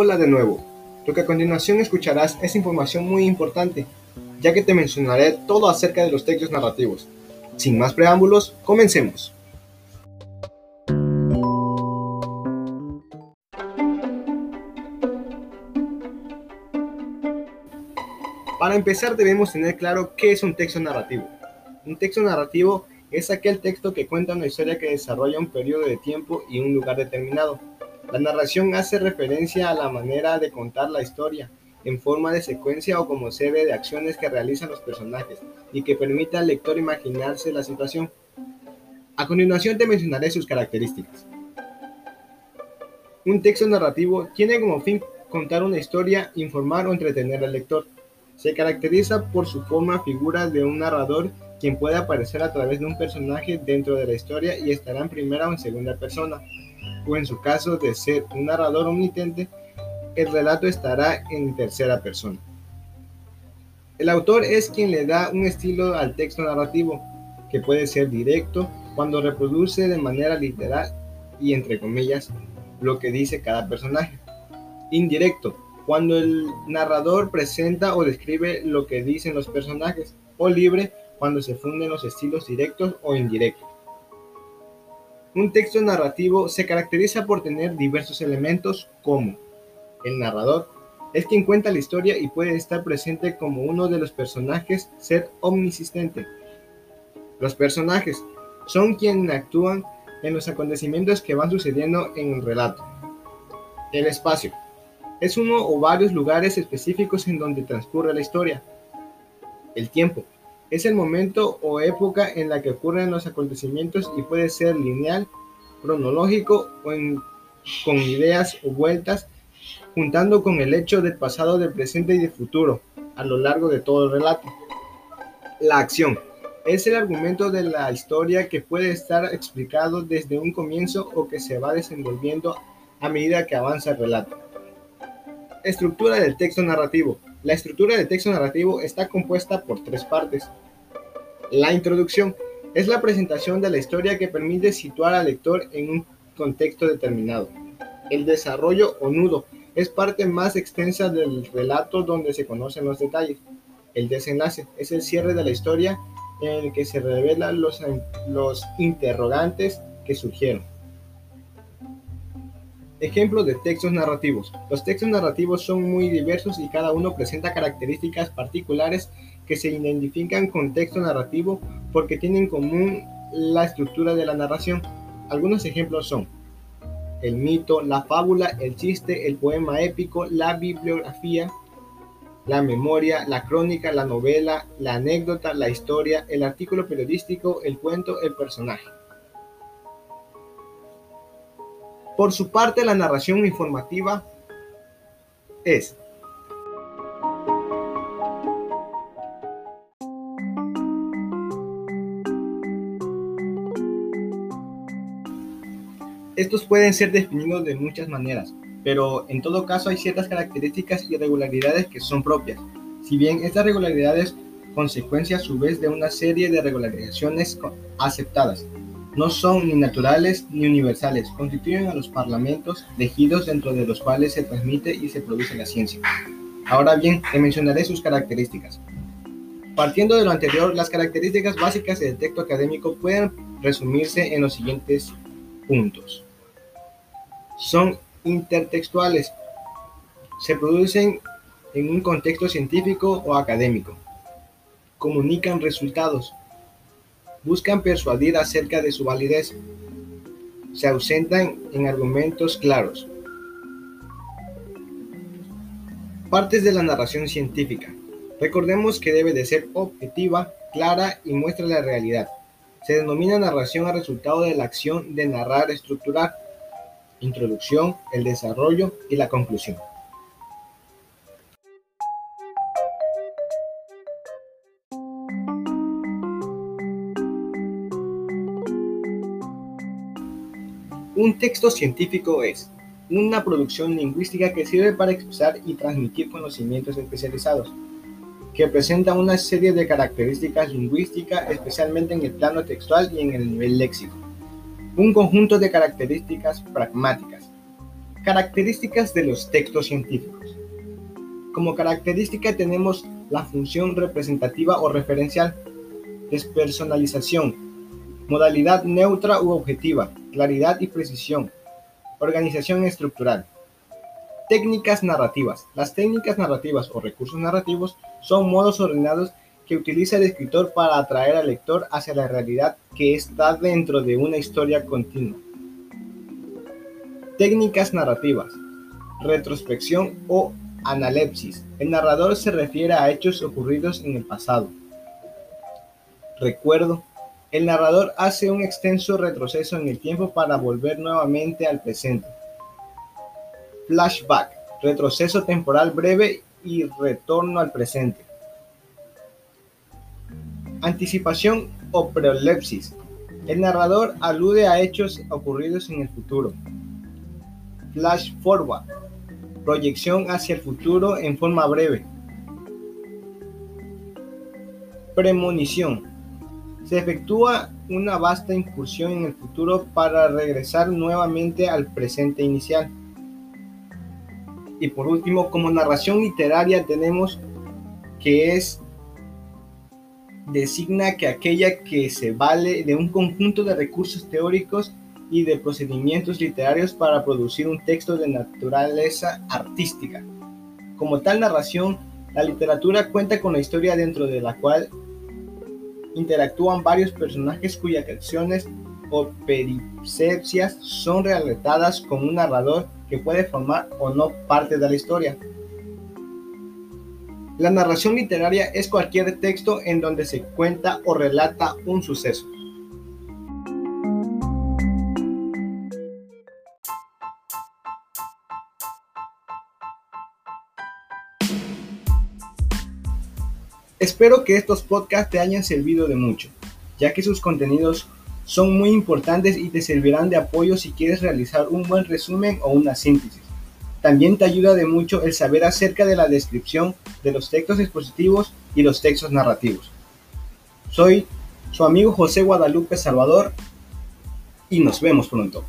Hola de nuevo. Lo que a continuación escucharás es información muy importante, ya que te mencionaré todo acerca de los textos narrativos. Sin más preámbulos, comencemos. Para empezar debemos tener claro qué es un texto narrativo. Un texto narrativo es aquel texto que cuenta una historia que desarrolla un periodo de tiempo y un lugar determinado. La narración hace referencia a la manera de contar la historia, en forma de secuencia o como serie de acciones que realizan los personajes y que permite al lector imaginarse la situación. A continuación te mencionaré sus características. Un texto narrativo tiene como fin contar una historia, informar o entretener al lector. Se caracteriza por su forma figura de un narrador quien puede aparecer a través de un personaje dentro de la historia y estará en primera o en segunda persona. O en su caso de ser un narrador omnitente, el relato estará en tercera persona. El autor es quien le da un estilo al texto narrativo, que puede ser directo cuando reproduce de manera literal y entre comillas lo que dice cada personaje. Indirecto, cuando el narrador presenta o describe lo que dicen los personajes, o libre cuando se funden los estilos directos o indirectos. Un texto narrativo se caracteriza por tener diversos elementos como el narrador, es quien cuenta la historia y puede estar presente como uno de los personajes, ser omnisistente. Los personajes son quienes actúan en los acontecimientos que van sucediendo en el relato. El espacio es uno o varios lugares específicos en donde transcurre la historia. El tiempo es el momento o época en la que ocurren los acontecimientos y puede ser lineal, cronológico o con ideas o vueltas, juntando con el hecho del pasado, del presente y del futuro a lo largo de todo el relato. La acción es el argumento de la historia que puede estar explicado desde un comienzo o que se va desenvolviendo a medida que avanza el relato. Estructura del texto narrativo. La estructura del texto narrativo está compuesta por tres partes. La introducción es la presentación de la historia que permite situar al lector en un contexto determinado. El desarrollo o nudo es parte más extensa del relato donde se conocen los detalles. El desenlace es el cierre de la historia en el que se revelan los, los interrogantes que surgieron. Ejemplos de textos narrativos. Los textos narrativos son muy diversos y cada uno presenta características particulares que se identifican con texto narrativo porque tienen en común la estructura de la narración. Algunos ejemplos son el mito, la fábula, el chiste, el poema épico, la bibliografía, la memoria, la crónica, la novela, la anécdota, la historia, el artículo periodístico, el cuento, el personaje. Por su parte, la narración informativa es Estos pueden ser definidos de muchas maneras, pero en todo caso hay ciertas características y regularidades que son propias. Si bien estas regularidades consecuencia a su vez de una serie de regularizaciones aceptadas, no son ni naturales ni universales, constituyen a los parlamentos elegidos dentro de los cuales se transmite y se produce la ciencia. Ahora bien, te mencionaré sus características. Partiendo de lo anterior, las características básicas del texto académico pueden resumirse en los siguientes puntos. Son intertextuales. Se producen en un contexto científico o académico. Comunican resultados buscan persuadir acerca de su validez. Se ausentan en argumentos claros. Partes de la narración científica. Recordemos que debe de ser objetiva, clara y muestra la realidad. Se denomina narración a resultado de la acción de narrar, estructurar, introducción, el desarrollo y la conclusión. Un texto científico es una producción lingüística que sirve para expresar y transmitir conocimientos especializados, que presenta una serie de características lingüísticas, especialmente en el plano textual y en el nivel léxico. Un conjunto de características pragmáticas. Características de los textos científicos. Como característica tenemos la función representativa o referencial, despersonalización, modalidad neutra u objetiva, claridad y precisión, organización estructural. Técnicas narrativas. Las técnicas narrativas o recursos narrativos son modos ordenados que utiliza el escritor para atraer al lector hacia la realidad que está dentro de una historia continua. Técnicas narrativas. Retrospección o analepsis. El narrador se refiere a hechos ocurridos en el pasado. Recuerdo. El narrador hace un extenso retroceso en el tiempo para volver nuevamente al presente. Flashback. Retroceso temporal breve y retorno al presente. Anticipación o prolepsis. El narrador alude a hechos ocurridos en el futuro. Flash forward. Proyección hacia el futuro en forma breve. Premonición. Se efectúa una vasta incursión en el futuro para regresar nuevamente al presente inicial. Y por último, como narración literaria tenemos que es designa que aquella que se vale de un conjunto de recursos teóricos y de procedimientos literarios para producir un texto de naturaleza artística. Como tal narración, la literatura cuenta con la historia dentro de la cual interactúan varios personajes cuyas acciones o peripecias son relatadas con un narrador que puede formar o no parte de la historia. La narración literaria es cualquier texto en donde se cuenta o relata un suceso. Espero que estos podcasts te hayan servido de mucho, ya que sus contenidos son muy importantes y te servirán de apoyo si quieres realizar un buen resumen o una síntesis. También te ayuda de mucho el saber acerca de la descripción de los textos expositivos y los textos narrativos. Soy su amigo José Guadalupe Salvador y nos vemos pronto.